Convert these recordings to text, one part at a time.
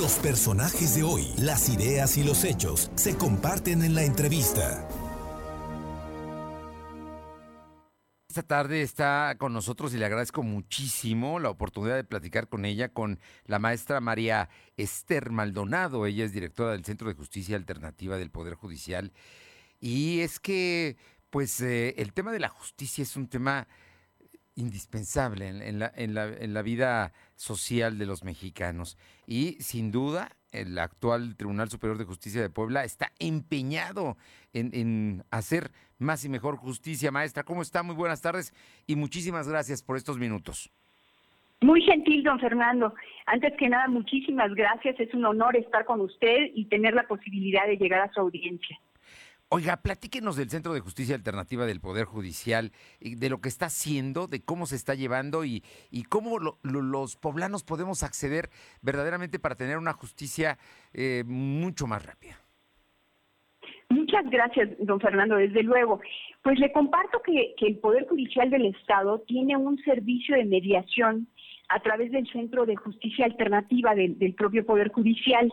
Los personajes de hoy, las ideas y los hechos se comparten en la entrevista. Esta tarde está con nosotros y le agradezco muchísimo la oportunidad de platicar con ella, con la maestra María Esther Maldonado. Ella es directora del Centro de Justicia Alternativa del Poder Judicial. Y es que, pues, eh, el tema de la justicia es un tema indispensable en, la, en, la, en, la, vida social de los mexicanos. Y sin duda, el actual Tribunal Superior de Justicia de Puebla está empeñado en, en, hacer más y mejor justicia. Maestra, ¿cómo está? Muy buenas tardes y muchísimas gracias por estos minutos. Muy gentil, don Fernando. Antes que nada, muchísimas gracias. Es un honor estar con usted y tener la posibilidad de llegar a su audiencia. Oiga, platíquenos del Centro de Justicia Alternativa del Poder Judicial, de lo que está haciendo, de cómo se está llevando y, cómo lo, lo, los poblanos podemos acceder verdaderamente para tener una justicia eh, mucho más rápida. Muchas gracias, don Fernando, desde luego. Pues le comparto que, el Poder Judicial del Estado tiene un servicio de mediación a través del Centro de Justicia Alternativa del propio Poder Judicial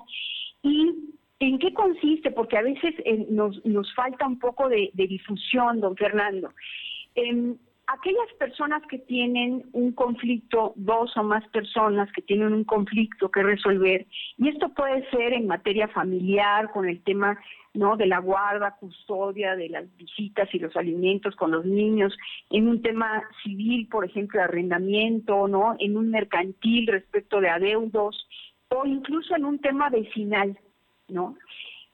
y ¿En qué consiste? Porque a veces eh, nos, nos falta un poco de, difusión, don Fernando. Eh, aquellas personas que tienen un conflicto, dos o más personas que tienen un conflicto que resolver, y esto puede ser en materia familiar, con el tema no de la guarda, custodia, de las visitas y los alimentos con los niños, en un tema civil, por ejemplo, arrendamiento, no, en un mercantil respecto de adeudos, o incluso en un tema vecinal ¿no?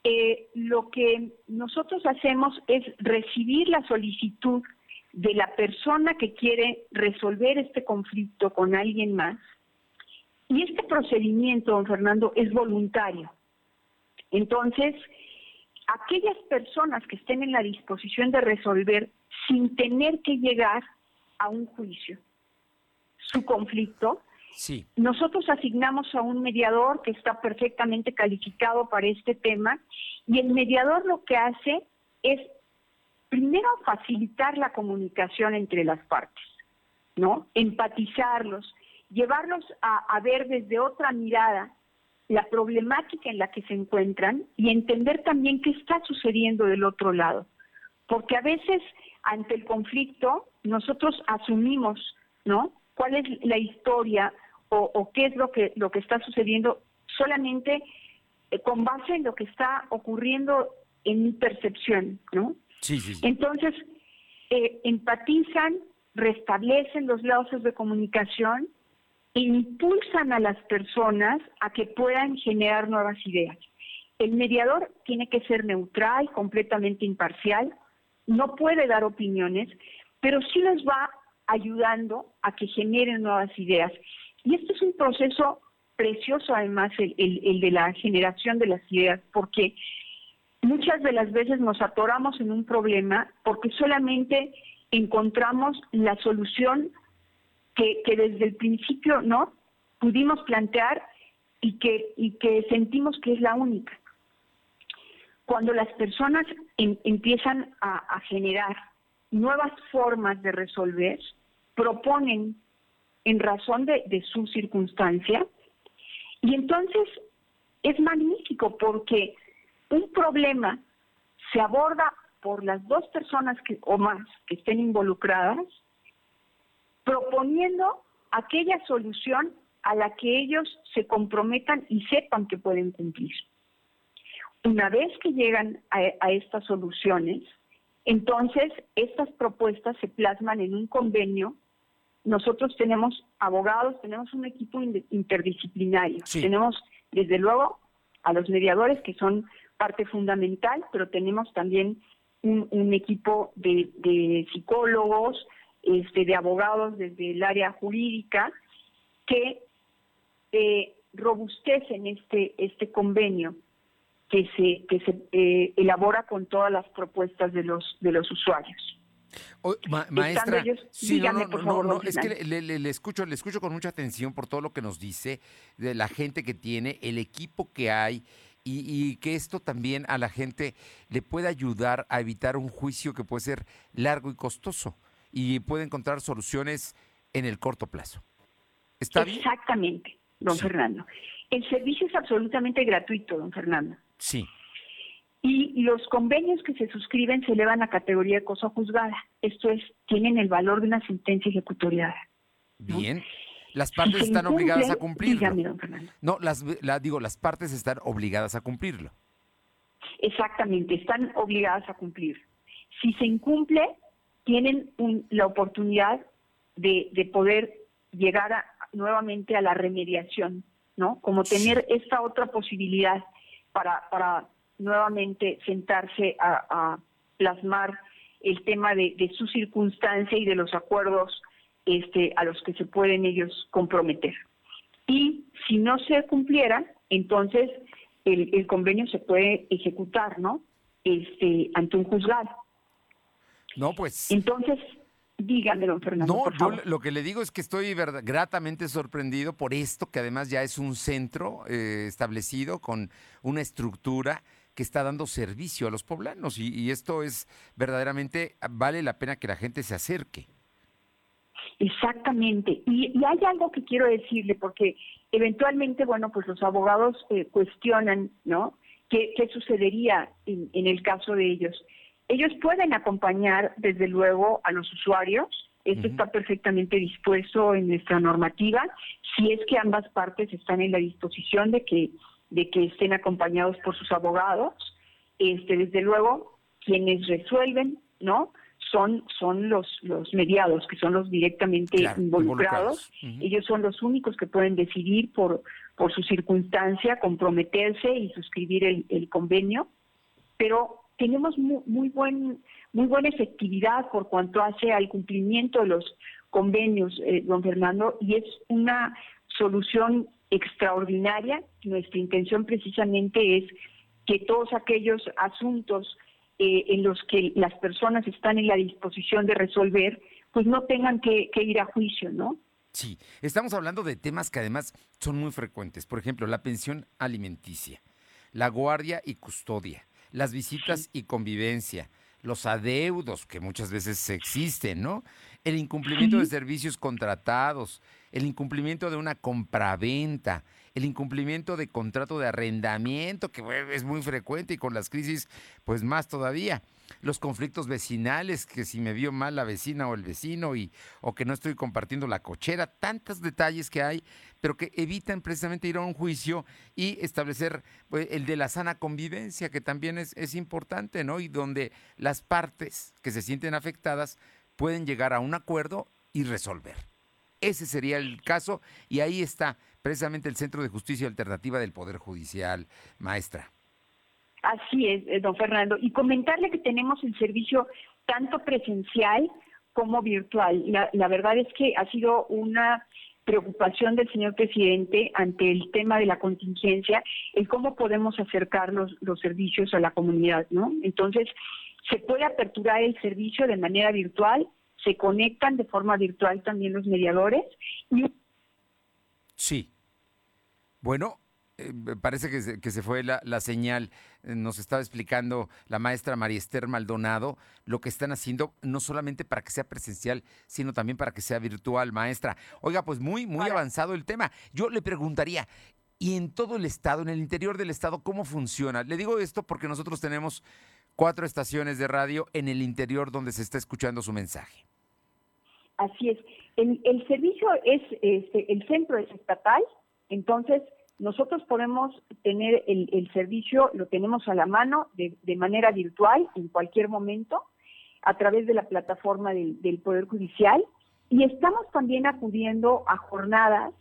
Eh, lo que nosotros hacemos es recibir la solicitud de la persona que quiere resolver este conflicto con alguien más. Y este procedimiento, don Fernando, es voluntario. Entonces, aquellas personas que estén en la disposición de resolver sin tener que llegar a un juicio su conflicto, Nosotros asignamos a un mediador que está perfectamente calificado para este tema y el mediador lo que hace es primero facilitar la comunicación entre las partes, ¿no? Empatizarlos, llevarlos a ver desde otra mirada la problemática en la que se encuentran y entender también qué está sucediendo del otro lado. Porque a veces ante el conflicto nosotros asumimos, ¿no? ¿Cuál es la historia o, o qué es lo que, lo que está sucediendo solamente eh, con base en lo que está ocurriendo en mi percepción, ¿no? Sí, sí, sí. Entonces, eh, empatizan, restablecen los lazos de comunicación impulsan a las personas a que puedan generar nuevas ideas. El mediador tiene que ser neutral, completamente imparcial, no puede dar opiniones, pero sí les va ayudando a que generen nuevas ideas. Y este es un proceso precioso, además, el, de la generación de las ideas, porque muchas de las veces nos atoramos en un problema porque solamente encontramos la solución que, desde el principio no pudimos plantear y que, sentimos que es la única. Cuando las personas en, empiezan a generar nuevas formas de resolver, proponen en razón de, su circunstancia. Y entonces es magnífico porque un problema se aborda por las dos personas que, o más que estén involucradas, proponiendo aquella solución a la que ellos se comprometan y sepan que pueden cumplir. Una vez que llegan a estas soluciones, entonces estas propuestas se plasman en un convenio nosotros tenemos abogados, tenemos un equipo interdisciplinario, Sí. tenemos desde luego a los mediadores que son parte fundamental, pero tenemos también un, un equipo de, de, psicólogos, este, de abogados desde el área jurídica que eh, robustecen este, este convenio que se, que se eh, elabora con todas las propuestas de los, de los usuarios. O, ma, maestra, ellos, sí, no, por no, favor, no, es que le, le, le escucho, le escucho con mucha atención por todo lo que nos dice, de la gente que tiene, el equipo que hay, y, y que esto también a la gente le puede ayudar a evitar un juicio que puede ser largo y costoso y puede encontrar soluciones en el corto plazo. ¿Está bien? Exactamente, don Sí. Fernando. El servicio es absolutamente gratuito, don Fernando. Sí. Y los convenios que se suscriben se elevan a categoría de cosa juzgada. Esto es, tienen el valor de una sentencia ejecutoriada. Bien. Las partes están obligadas a cumplirlo. No, las, digo, las partes están obligadas a cumplirlo. Exactamente, están obligadas a cumplir. Si se incumple, tienen la oportunidad de, de poder llegar nuevamente a la remediación, ¿no? Como tener esta otra posibilidad para, para nuevamente sentarse a, plasmar el tema de, su circunstancia y de los acuerdos este, a los que se pueden ellos comprometer. Y si no se cumpliera, entonces el, convenio se puede ejecutar, ¿no? Este, ante un juzgado. No, pues. Entonces, dígame, don Fernando. No, yo lo que le digo es que estoy gratamente sorprendido por esto, que además ya es un centro eh, establecido con una estructura que está dando servicio a los poblanos y, esto es verdaderamente, vale la pena que la gente se acerque. Exactamente. Y, hay algo que quiero decirle, porque eventualmente, bueno, pues los abogados eh, cuestionan, ¿no? ¿Qué, sucedería en, en, el caso de ellos? Ellos pueden acompañar, desde luego, a los usuarios. Esto está perfectamente dispuesto en nuestra normativa, si es que ambas partes están en la disposición de que de que estén acompañados por sus abogados. Este, desde luego, quienes resuelven, ¿no? Son, son los, los mediados, que son los directamente involucrados. Ellos son los únicos que pueden decidir por, por su circunstancia, comprometerse y suscribir el, el convenio. Pero tenemos muy, muy, buen, muy buena efectividad por cuanto hace al cumplimiento de los convenios, eh, don Fernando, y es una solución extraordinaria. Nuestra intención precisamente es que todos aquellos asuntos eh, en los que las personas están en la disposición de resolver, pues no tengan que, ir a juicio, ¿no? Sí, estamos hablando de temas que además son muy frecuentes. Por ejemplo, la pensión alimenticia, la guardia y custodia, las visitas y convivencia, los adeudos que muchas veces existen, ¿no? El incumplimiento de servicios contratados, el incumplimiento de una compraventa, el incumplimiento de contrato de arrendamiento, que es muy frecuente y con las crisis, pues más todavía. Los conflictos vecinales, que si me vio mal la vecina o el vecino, y, o que no estoy compartiendo la cochera, tantos detalles que hay, pero que evitan precisamente ir a un juicio y establecer pues, el de la sana convivencia, que también es, es importante, ¿no? Y donde las partes que se sienten afectadas pueden llegar a un acuerdo y resolver. Ese sería el caso y ahí está precisamente el Centro de Justicia Alternativa del Poder Judicial, maestra. Así es, eh, don Fernando. Y comentarle que tenemos el servicio tanto presencial como virtual. La, verdad es que ha sido una preocupación del señor presidente ante el tema de la contingencia, el cómo podemos acercar los, los servicios a la comunidad, ¿no? Entonces, se puede aperturar el servicio de manera virtual se conectan de forma virtual también los mediadores. Sí. Bueno, eh, parece que se, que se fue la, la, señal. Eh, nos estaba explicando la maestra María Esther Maldonado lo que están haciendo, no solamente para que sea presencial, sino también para que sea virtual, maestra. Oiga, pues muy, muy avanzado el tema. Yo le preguntaría, ¿y en todo el estado, en el interior del estado, cómo funciona? Le digo esto porque nosotros tenemos cuatro estaciones de radio en el interior donde se está escuchando su mensaje. Así es. El, servicio es, este, el centro es estatal, entonces nosotros podemos tener el, servicio, lo tenemos a la mano de, manera virtual en cualquier momento a través de la plataforma del, Poder Judicial y estamos también acudiendo a jornadas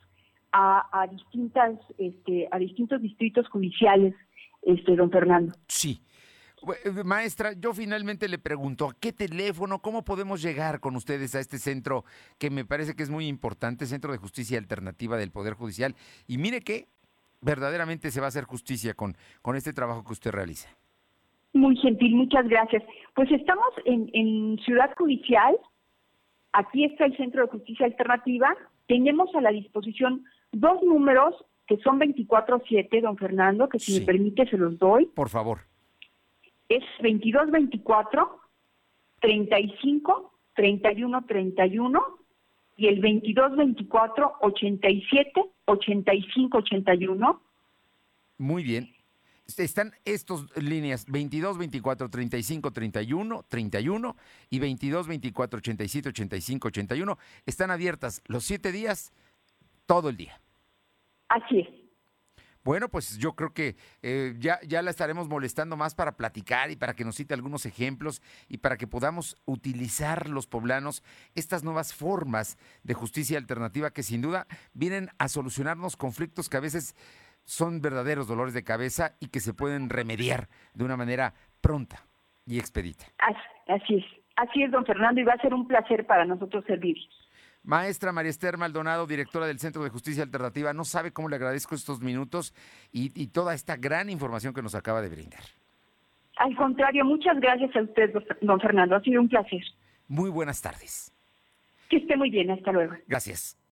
a, distintas, este, a distintos distritos judiciales, este, don Fernando. Sí. Eh, maestra, yo finalmente le pregunto, ¿a qué teléfono? ¿Cómo podemos llegar con ustedes a este centro que me parece que es muy importante, Centro de Justicia Alternativa del Poder Judicial? Y mire que verdaderamente se va a hacer justicia con, con este trabajo que usted realiza. Muy gentil, muchas gracias. Pues estamos en, en Ciudad Judicial, aquí está el Centro de Justicia Alternativa, tenemos a la disposición dos números que son 24-7, don Fernando, que si me permite se los doy. Por favor es 2224 35 31 31 y el 2224 87 85 81. Muy bien. Están estas líneas 22 24 35 31 31 y 22 24 87 85 81 están abiertas los siete días, todo el día. Así es. Bueno, pues yo creo que eh, ya, ya la estaremos molestando más para platicar y para que nos cite algunos ejemplos y para que podamos utilizar los poblanos estas nuevas formas de justicia alternativa que sin duda vienen a solucionarnos conflictos que a veces son verdaderos dolores de cabeza y que se pueden remediar de una manera pronta y expedita. Así es, así es, don Fernando, y va a ser un placer para nosotros servir. Maestra María Esther Maldonado, directora del Centro de Justicia Alternativa, no sabe cómo le agradezco estos minutos y, y toda esta gran información que nos acaba de brindar. Al contrario, muchas gracias a usted, don Fernando. Ha sido un placer. Muy buenas tardes. Que esté muy bien. Hasta luego. Gracias.